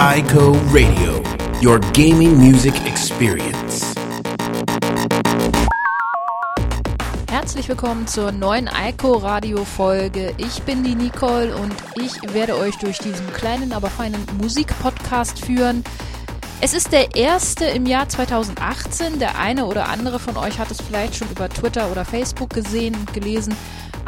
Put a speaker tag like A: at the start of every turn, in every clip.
A: iCo Radio, your gaming music experience.
B: Herzlich willkommen zur neuen iCo Radio Folge. Ich bin die Nicole und ich werde euch durch diesen kleinen, aber feinen Musikpodcast führen. Es ist der erste im Jahr 2018. Der eine oder andere von euch hat es vielleicht schon über Twitter oder Facebook gesehen und gelesen.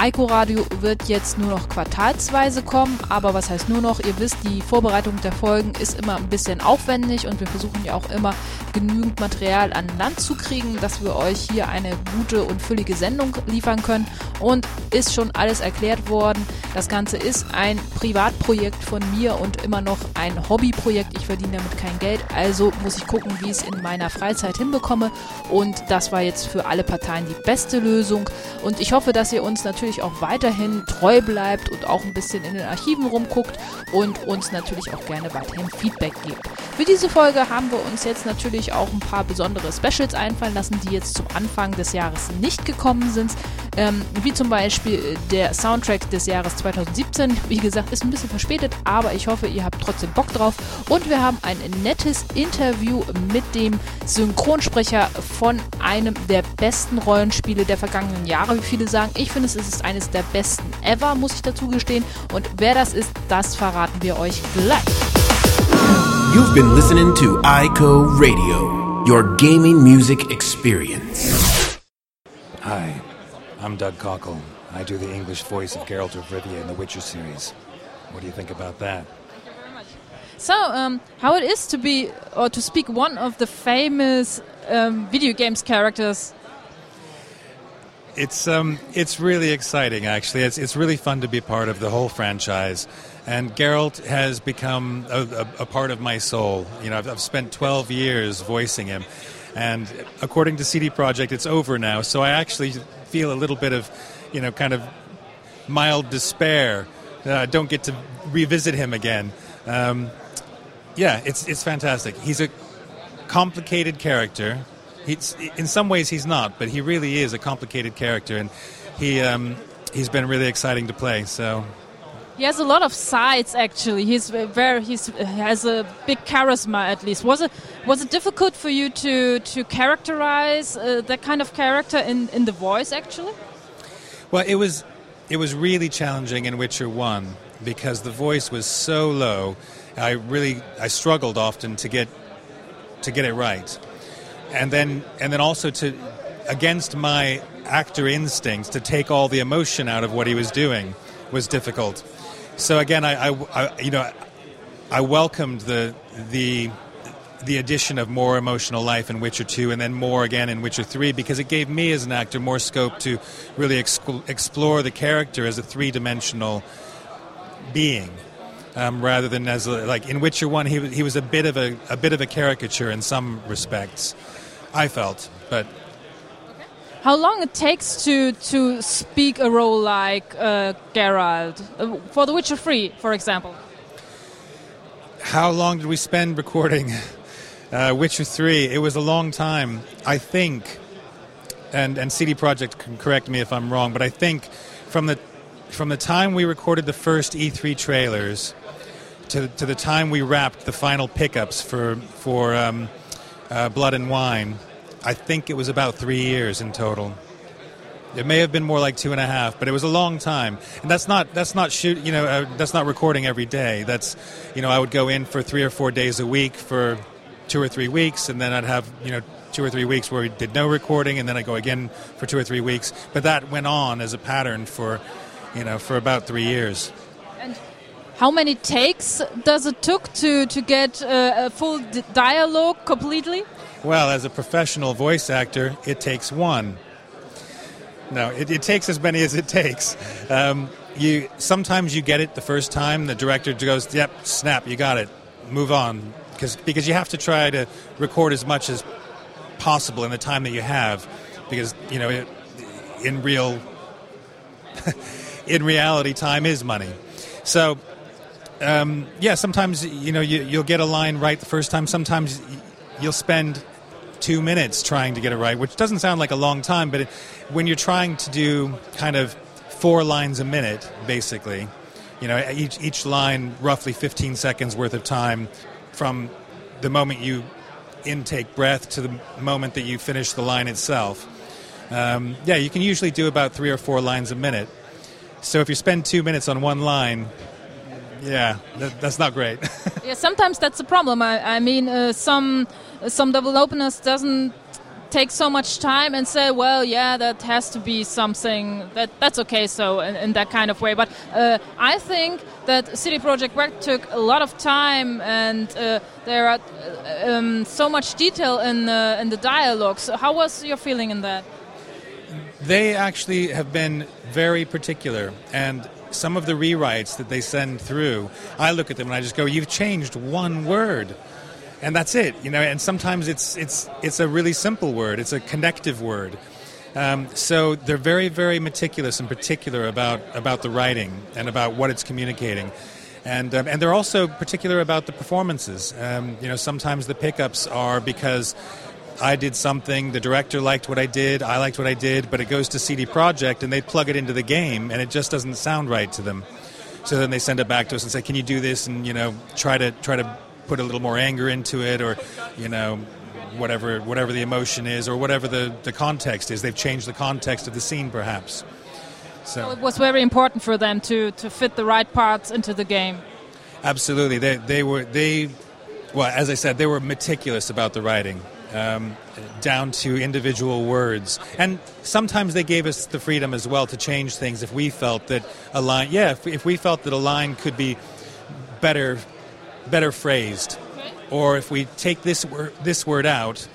B: Eiko Radio wird jetzt nur noch quartalsweise kommen, aber was heißt nur noch? Ihr wisst, die Vorbereitung der Folgen ist immer ein bisschen aufwendig und wir versuchen ja auch immer genügend Material an Land zu kriegen, dass wir euch hier eine gute und füllige Sendung liefern können. Und ist schon alles erklärt worden. Das Ganze ist ein Privatprojekt von mir und immer noch ein Hobbyprojekt. Ich verdiene damit kein Geld, also muss ich gucken, wie ich es in meiner Freizeit hinbekomme. Und das war jetzt für alle Parteien die beste Lösung. Und ich hoffe, dass ihr uns natürlich auch weiterhin treu bleibt und auch ein bisschen in den Archiven rumguckt und uns natürlich auch gerne weiterhin Feedback gibt. Für diese Folge haben wir uns jetzt natürlich auch ein paar besondere Specials einfallen lassen, die jetzt zum Anfang des Jahres nicht gekommen sind. Ähm, wie zum Beispiel der Soundtrack des Jahres 2017. Wie gesagt, ist ein bisschen verspätet, aber ich hoffe, ihr habt trotzdem Bock drauf. Und wir haben ein nettes Interview mit dem Synchronsprecher von einem der besten Rollenspiele der vergangenen Jahre, wie viele sagen. Ich finde, es ist eines der besten ever, muss ich dazu gestehen. Und wer das ist, das verraten wir euch gleich.
A: You've been listening to iCo Radio, your gaming music experience.
C: Hi, I'm Doug Cockle. I do the English voice of Geralt of Rivia in the Witcher series. What do you think about that? Thank you very much.
B: So, um, how it is to be or to speak one of the famous um, video games characters?
C: It's um, it's really exciting. Actually, it's it's really fun to be part of the whole franchise. And Geralt has become a, a, a part of my soul. You know, I've, I've spent 12 years voicing him, and according to CD Projekt, it's over now. So I actually feel a little bit of, you know, kind of mild despair. I don't get to revisit him again. Um, yeah, it's it's fantastic. He's a complicated character. He's, in some ways, he's not, but he really is a complicated character, and he um, he's been really exciting to play. So
B: He has a lot of sides. Actually, he's very he's has a big charisma. At least was it was it difficult for you to to characterize uh, that kind of character in in the voice? Actually,
C: Well, it was it was really challenging in Witcher One because the voice was so low. I really I struggled often to get to get it right, and then and then also to against my actor instincts to take all the emotion out of what he was doing was difficult. So again, I, I, I you know I welcomed the the the addition of more emotional life in Witcher 2 and then more again in Witcher 3 because it gave me as an actor more scope to really explore the character as a three dimensional being. Um, rather than as a, like in Witcher One, he, was- he was a bit of a, a bit of a caricature in some respects. I felt, but
B: how long it takes to to speak a role like uh, Geralt uh, for The Witcher Three, for example?
C: how long did we spend recording uh, Witcher 3? It was a long time. I think, and, and CD Projekt can correct me if I'm wrong, but I think from the, from the time we recorded the first E3 trailers to, to the time we wrapped the final pickups for, for um, uh, Blood and Wine, I think it was about three years in total. It may have been more like two and a half, but it was a long time. And that's not that's not shoot you know uh, that's not recording every day. That's you know I would go in for three or four days a week for two or three weeks, and then I'd have you know two or three weeks where we did no recording, and then I go again for two or three weeks. But that went on as a pattern for you know for about three years.
B: And How many takes does it took to to get uh, a full dialogue completely?
C: Well, as a professional voice actor, it takes one. No, it, it takes as many as it takes. Um, you sometimes you get it the first time. The director goes, "Yep, snap, you got it. Move on," because because you have to try to record as much as possible in the time that you have, because you know, it, in real, in reality, time is money. So um, yeah, sometimes you know you, you'll get a line right the first time. Sometimes you'll spend two minutes trying to get it right, which doesn't sound like a long time, but it, when you're trying to do kind of four lines a minute, basically, you know, each each line roughly 15 seconds worth of time. from the moment you intake breath to the moment that you finish the line itself. Um, yeah, you can usually do about three or four lines a minute. So if you spend two minutes on one line, yeah, that, that's not great.
B: yeah, sometimes that's a problem. I, I mean, uh, some some double developers doesn't take so much time and say, well, yeah, that has to be something that that's okay. So in, in that kind of way, but uh, I think that City Project Red took a lot of time and uh, there are uh, um, so much detail in uh, in the dialogues. How was your feeling in that?
C: They actually have been very particular and some of the rewrites that they send through, I look at them and I just go, "You've changed one word." And that's it, you know. And sometimes it's it's it's a really simple word. It's a connective word. Um, so they're very, very meticulous and particular about about the writing and about what it's communicating. And, um, and they're also particular about the performances. Um, you know, sometimes the pickups are because I did something, the director liked what I did, I liked what I did, but it goes to CD Projekt and they plug it into the game and it just doesn't sound right to them. So then they send it back to us and say, "Can you do this?" and you know, try to try to put a little more anger into it, or you know, whatever whatever the emotion is, or whatever the the context is. They've changed the context of the scene, perhaps. So,
B: so it was very important for them to to fit the right parts into the game.
C: Absolutely, they they were they. Well, as I said, they were meticulous about the writing. Um, down to individual words. And sometimes they gave us the freedom as well to change things if we felt that a line, yeah, if, if we felt that a line could be better, better phrased, or if we take this word, this word out,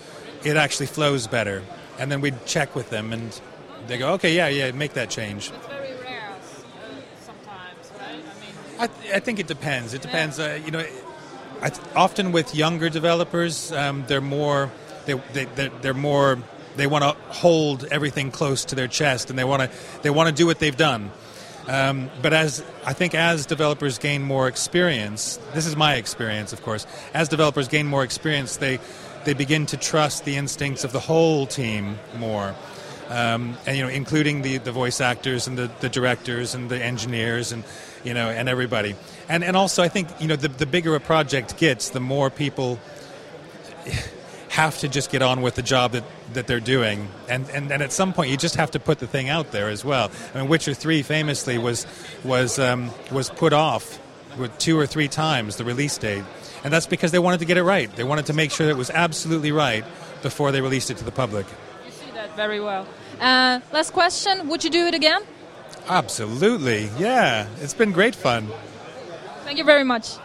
C: it actually flows better. And then we'd check with them, and they go, okay, yeah, yeah, make that change.
B: It's very rare uh, sometimes, right? I mean,
C: I, th- I think it depends. It depends. Uh, you know, I th- often with younger developers, um, they're more they, they they're, they're more they want to hold everything close to their chest and they want to they want to do what they've done. Um, but as I think as developers gain more experience, this is my experience, of course. As developers gain more experience, they they begin to trust the instincts of the whole team more. Um, and you know, including the, the voice actors and the, the directors and the engineers and you know and everybody. And and also, I think you know the the bigger a project gets, the more people have to just get on with the job that, that they're doing. And, and, and at some point, you just have to put the thing out there as well. I mean, Witcher 3 famously was, was, um, was put off with two or three times the release date. And that's because they wanted to get it right. They wanted to make sure that it was absolutely right before they released it to the public.
B: You see that very well. Uh, last question Would you do it again?
C: Absolutely, yeah. It's been great fun.
B: Thank you very much.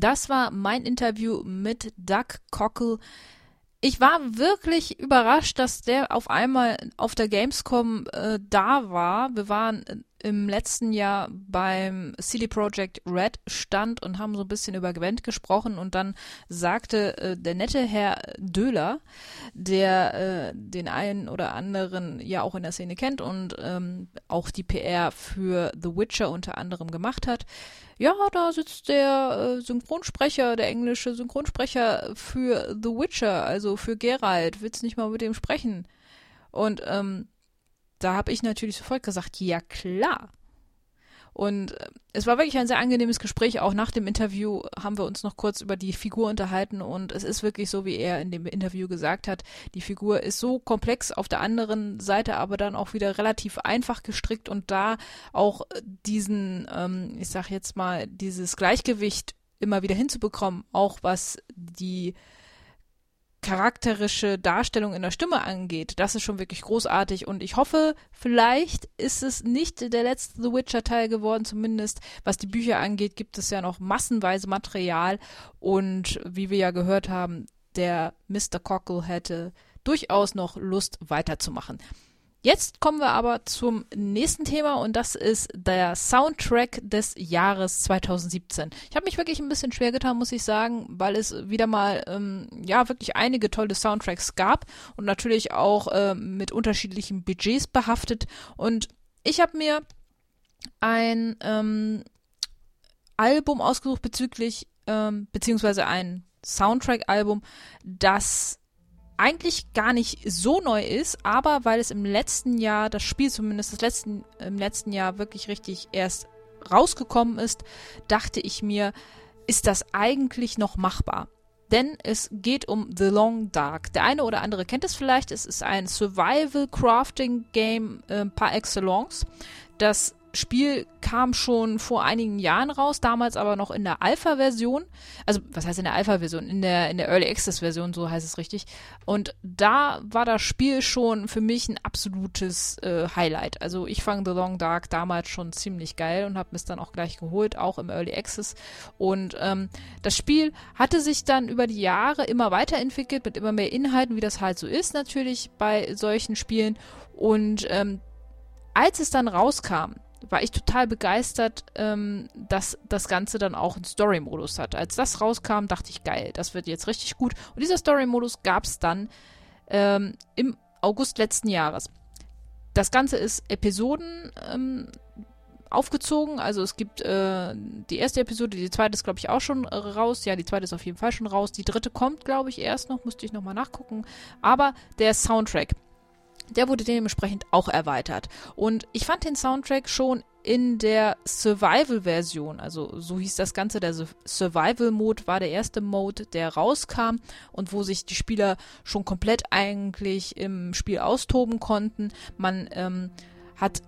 B: Das war mein Interview mit Doug Cockle. Ich war wirklich überrascht, dass der auf einmal auf der Gamescom äh, da war. Wir waren im letzten Jahr beim CD Projekt Red stand und haben so ein bisschen über Gwent gesprochen und dann sagte äh, der nette Herr Döhler, der äh, den einen oder anderen ja auch in der Szene kennt und ähm, auch die PR für The Witcher unter anderem gemacht hat, ja, da sitzt der äh, Synchronsprecher, der englische Synchronsprecher für The Witcher, also für Geralt, willst nicht mal mit dem sprechen? Und ähm, da habe ich natürlich sofort gesagt, ja klar. Und äh, es war wirklich ein sehr angenehmes Gespräch. Auch nach dem Interview haben wir uns noch kurz über die Figur unterhalten. Und es ist wirklich so, wie er in dem Interview gesagt hat. Die Figur ist so komplex, auf der anderen Seite aber dann auch wieder relativ einfach gestrickt und da auch diesen, ähm, ich sag jetzt mal, dieses Gleichgewicht immer wieder hinzubekommen, auch was die charakterische Darstellung in der Stimme angeht, das ist schon wirklich großartig und ich hoffe, vielleicht ist es nicht der letzte The Witcher Teil geworden, zumindest was die Bücher angeht, gibt es ja noch massenweise Material und wie wir ja gehört haben, der Mr. Cockle hätte durchaus noch Lust weiterzumachen. Jetzt kommen wir aber zum nächsten Thema und das ist der Soundtrack des Jahres 2017. Ich habe mich wirklich ein bisschen schwer getan, muss ich sagen, weil es wieder mal ähm, ja wirklich einige tolle Soundtracks gab und natürlich auch ähm, mit unterschiedlichen Budgets behaftet. Und ich habe mir ein ähm, Album ausgesucht bezüglich ähm, beziehungsweise ein Soundtrack-Album, das eigentlich gar nicht so neu ist, aber weil es im letzten Jahr, das Spiel zumindest das letzten, im letzten Jahr wirklich richtig erst rausgekommen ist, dachte ich mir, ist das eigentlich noch machbar? Denn es geht um The Long Dark. Der eine oder andere kennt es vielleicht. Es ist ein Survival-Crafting-Game äh, par excellence, das Spiel kam schon vor einigen Jahren raus, damals aber noch in der Alpha-Version. Also, was heißt in der Alpha-Version? In der, in der Early Access-Version, so heißt es richtig. Und da war das Spiel schon für mich ein absolutes äh, Highlight. Also, ich fand The Long Dark damals schon ziemlich geil und habe es dann auch gleich geholt, auch im Early Access. Und ähm, das Spiel hatte sich dann über die Jahre immer weiterentwickelt mit immer mehr Inhalten, wie das halt so ist, natürlich bei solchen Spielen. Und ähm, als es dann rauskam, war ich total begeistert, ähm, dass das Ganze dann auch einen Story-Modus hat. Als das rauskam, dachte ich, geil, das wird jetzt richtig gut. Und dieser Story-Modus gab es dann ähm, im August letzten Jahres. Das Ganze ist Episoden ähm, aufgezogen. Also es gibt äh, die erste Episode, die zweite ist, glaube ich, auch schon raus. Ja, die zweite ist auf jeden Fall schon raus. Die dritte kommt, glaube ich, erst noch, musste ich nochmal nachgucken. Aber der Soundtrack der wurde dementsprechend auch erweitert. Und ich fand den Soundtrack schon in der Survival-Version, also so hieß das Ganze, der Survival-Mode war der erste Mode, der rauskam und wo sich die Spieler schon komplett eigentlich im Spiel austoben konnten. Man ähm, hat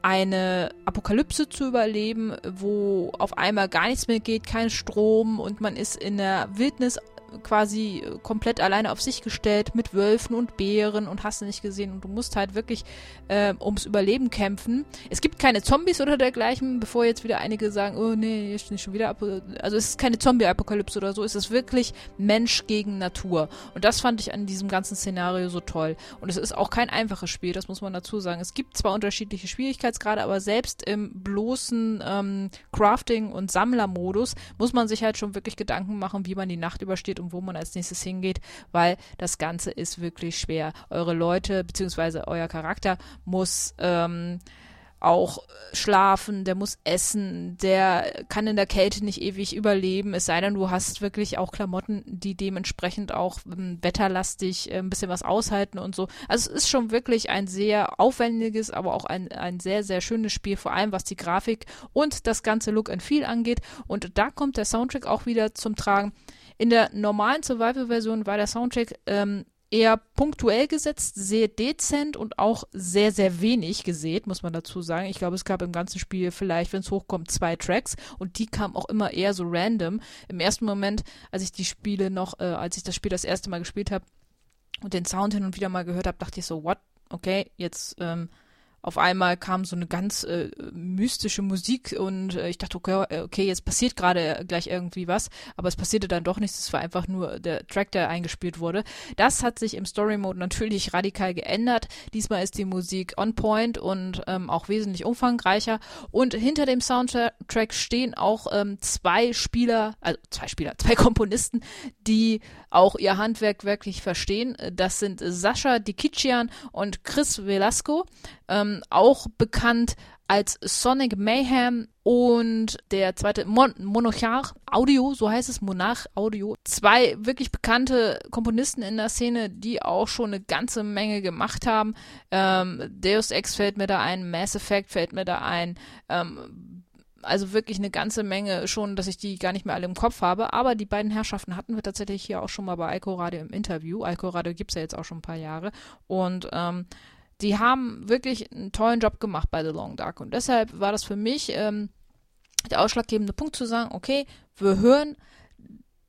B: eine Apokalypse zu überleben, wo auf einmal gar nichts mehr geht, kein Strom und man ist in der Wildnis quasi äh, komplett alleine auf sich gestellt mit Wölfen und Bären und hast du nicht gesehen und du musst halt wirklich äh, ums Überleben kämpfen. Es gibt keine Zombies oder dergleichen, bevor jetzt wieder einige sagen, oh nee, ist nicht schon wieder, also es ist keine Zombie-Apokalypse oder so, es ist wirklich Mensch gegen Natur und das fand ich an diesem ganzen Szenario so toll und es ist auch kein einfaches Spiel, das muss man dazu sagen. Es gibt zwar unterschiedliche Schwierigkeitsgrade, aber selbst im bloßen ähm, Crafting- und Sammlermodus muss man sich halt schon wirklich Gedanken machen, wie man die Nacht übersteht und wo man als nächstes hingeht, weil das Ganze ist wirklich schwer. Eure Leute bzw. euer Charakter muss ähm, auch schlafen, der muss essen, der kann in der Kälte nicht ewig überleben, es sei denn, du hast wirklich auch Klamotten, die dementsprechend auch ähm, wetterlastig äh, ein bisschen was aushalten und so. Also es ist schon wirklich ein sehr aufwendiges, aber auch ein, ein sehr, sehr schönes Spiel, vor allem was die Grafik und das ganze Look and Feel angeht. Und da kommt der Soundtrack auch wieder zum Tragen. In der normalen Survival-Version war der Soundtrack ähm, eher punktuell gesetzt, sehr dezent und auch sehr, sehr wenig gesät, muss man dazu sagen. Ich glaube, es gab im ganzen Spiel vielleicht, wenn es hochkommt, zwei Tracks und die kamen auch immer eher so random. Im ersten Moment, als ich die Spiele noch, äh, als ich das Spiel das erste Mal gespielt habe und den Sound hin und wieder mal gehört habe, dachte ich so, what? Okay, jetzt ähm, auf einmal kam so eine ganz äh, mystische Musik und äh, ich dachte, okay, äh, okay jetzt passiert gerade gleich irgendwie was, aber es passierte dann doch nichts, es war einfach nur der Track, der eingespielt wurde. Das hat sich im Story Mode natürlich radikal geändert. Diesmal ist die Musik on point und ähm, auch wesentlich umfangreicher und hinter dem Soundtrack stehen auch ähm, zwei Spieler, also zwei Spieler, zwei Komponisten, die auch ihr Handwerk wirklich verstehen. Das sind Sascha Dikichian und Chris Velasco ähm, auch bekannt als Sonic Mayhem und der zweite Mon Monarch Audio, so heißt es, Monarch Audio. Zwei wirklich bekannte Komponisten in der Szene, die auch schon eine ganze Menge gemacht haben. Ähm, Deus Ex fällt mir da ein, Mass Effect fällt mir da ein. Ähm, also wirklich eine ganze Menge schon, dass ich die gar nicht mehr alle im Kopf habe. Aber die beiden Herrschaften hatten wir tatsächlich hier auch schon mal bei Alco Radio im Interview. Alco Radio gibt es ja jetzt auch schon ein paar Jahre. Und ähm, die haben wirklich einen tollen Job gemacht bei The Long Dark. Und deshalb war das für mich ähm, der ausschlaggebende Punkt zu sagen, okay, wir hören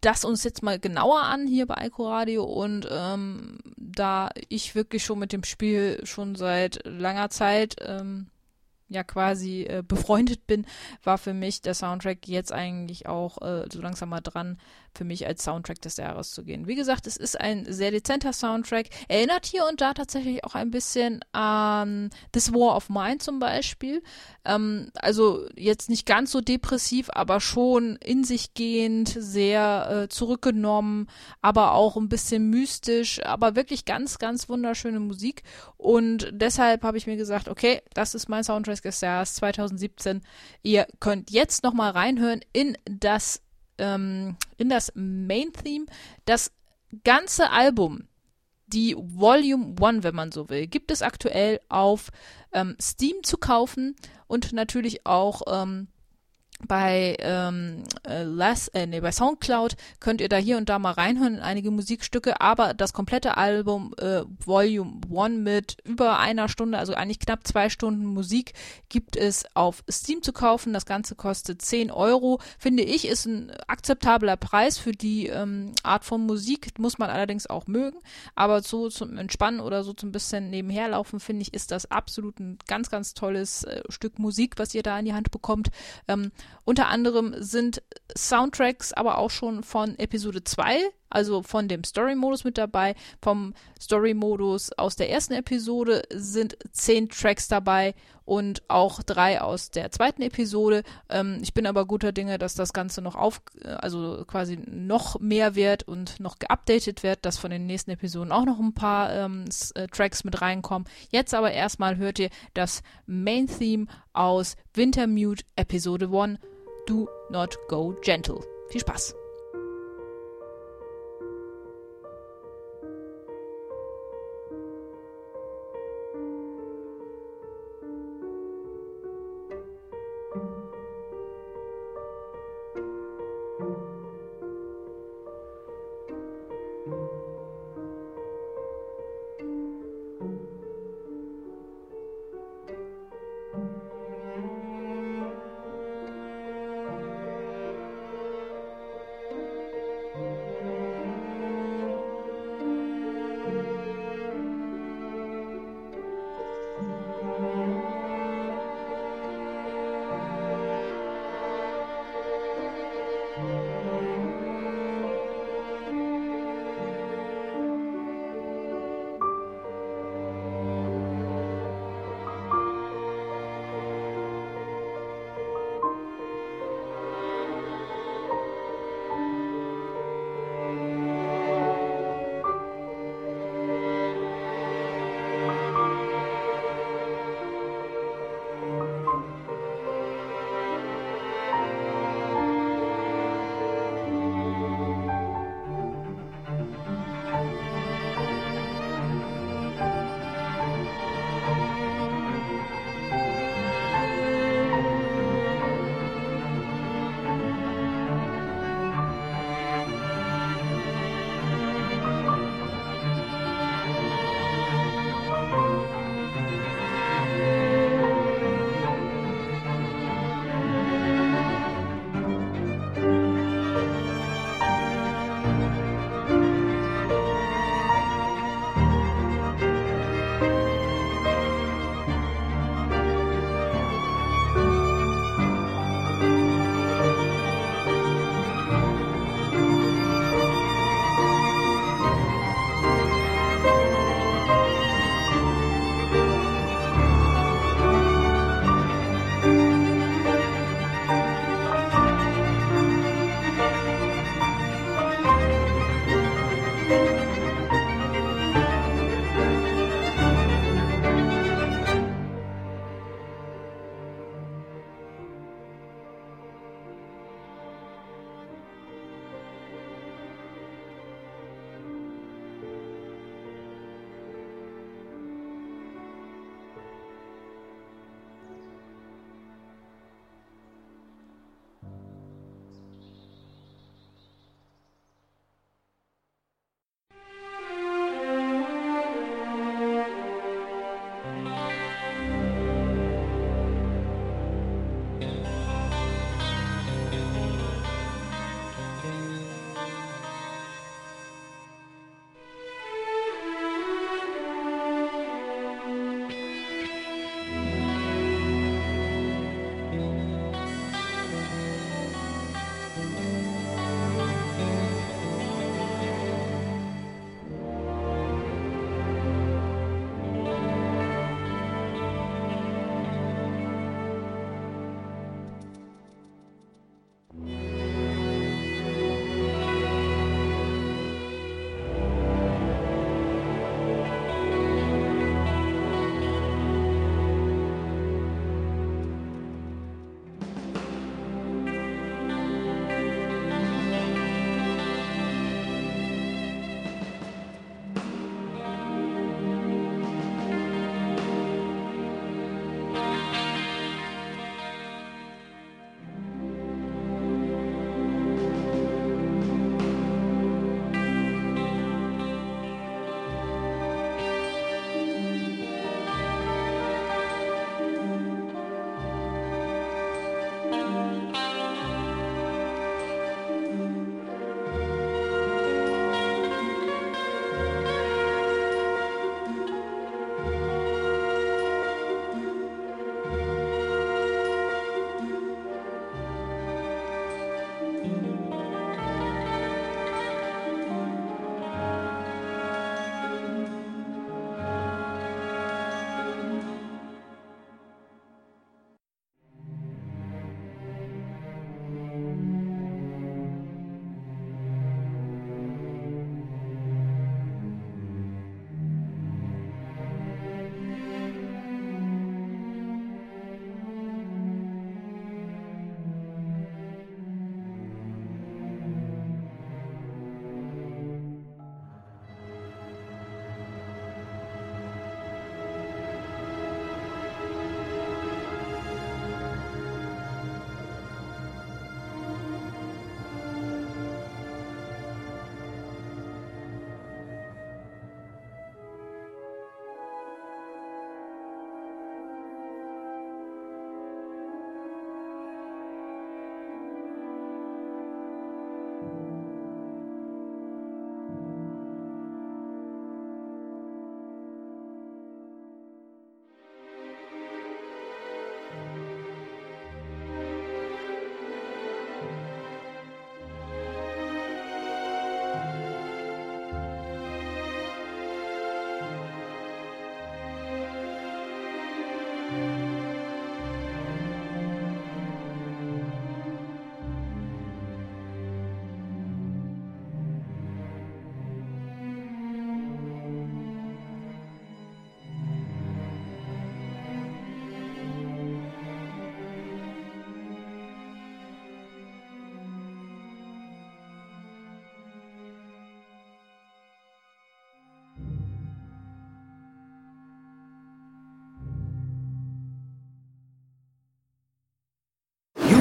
B: das uns jetzt mal genauer an hier bei Alco Radio und ähm, da ich wirklich schon mit dem Spiel schon seit langer Zeit ähm, ja quasi äh, befreundet bin, war für mich der Soundtrack jetzt eigentlich auch äh, so langsam mal dran, für mich als Soundtrack des Jahres zu gehen. Wie gesagt, es ist ein sehr dezenter Soundtrack, erinnert hier und da tatsächlich auch ein bisschen an This War of Mine zum Beispiel. Ähm, also jetzt nicht ganz so depressiv, aber schon in sich gehend, sehr äh, zurückgenommen, aber auch ein bisschen mystisch, aber wirklich ganz, ganz wunderschöne Musik. Und deshalb habe ich mir gesagt, okay, das ist mein Soundtrack des Jahres 2017. Ihr könnt jetzt nochmal reinhören in das ähm, in das Main Theme. Das ganze Album, die Volume 1, wenn man so will, gibt es aktuell auf ähm, Steam zu kaufen und natürlich auch ähm, bei ähm, äh, Last, äh, nee, bei Soundcloud könnt ihr da hier und da mal reinhören in einige Musikstücke, aber das komplette Album äh, Volume 1 mit über einer Stunde, also eigentlich knapp zwei Stunden Musik, gibt es auf Steam zu kaufen. Das Ganze kostet 10 Euro. Finde ich, ist ein akzeptabler Preis für die ähm, Art von Musik. Muss man allerdings auch mögen. Aber so zum Entspannen oder so zum bisschen nebenherlaufen, finde ich, ist das absolut ein ganz, ganz tolles äh, Stück Musik, was ihr da in die Hand bekommt. Ähm, unter anderem sind Soundtracks aber auch schon von Episode 2, also von dem Story-Modus mit dabei. Vom Story-Modus aus der ersten Episode sind zehn Tracks dabei und auch drei aus der zweiten Episode. Ähm, ich bin aber guter Dinge, dass das Ganze noch auf, also quasi noch mehr wird und noch geupdatet wird, dass von den nächsten Episoden auch noch ein paar ähm, äh, Tracks mit reinkommen. Jetzt aber erstmal hört ihr das Main-Theme aus Wintermute Episode 1 Do Not Go Gentle. Viel Spaß!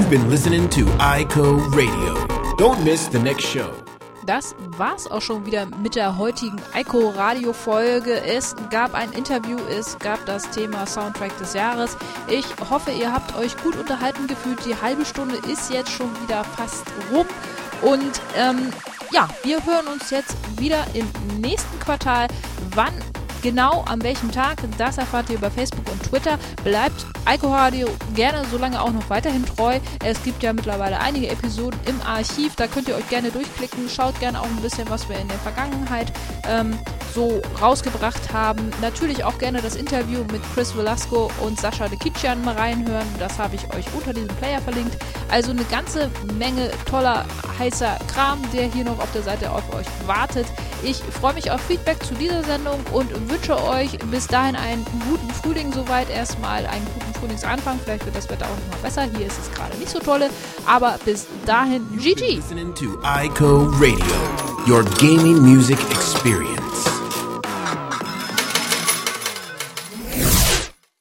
A: You've been listening to ICO Radio. Don't miss the next show.
B: Das war's auch schon wieder mit der heutigen Eiko Radio Folge. Es gab ein Interview, es gab das Thema Soundtrack des Jahres. Ich hoffe, ihr habt euch gut unterhalten gefühlt. Die halbe Stunde ist jetzt schon wieder fast rum. Und ähm, ja, wir hören uns jetzt wieder im nächsten Quartal. Wann Genau an welchem Tag, das erfahrt ihr über Facebook und Twitter. Bleibt Eiko Radio gerne so lange auch noch weiterhin treu. Es gibt ja mittlerweile einige Episoden im Archiv, da könnt ihr euch gerne durchklicken. Schaut gerne auch ein bisschen, was wir in der Vergangenheit ähm, so rausgebracht haben. Natürlich auch gerne das Interview mit Chris Velasco und Sascha de Kitschan mal reinhören. Das habe ich euch unter diesem Player verlinkt. Also eine ganze Menge toller, heißer Kram, der hier noch auf der Seite auf euch wartet. Ich freue mich auf Feedback zu dieser Sendung und wünsche euch bis dahin einen guten Frühling soweit erstmal, einen guten Frühlingsanfang. Vielleicht wird das Wetter auch noch mal besser. Hier ist es gerade nicht so tolle, aber bis dahin GG.
A: Listening to ICO Radio, your gaming music experience.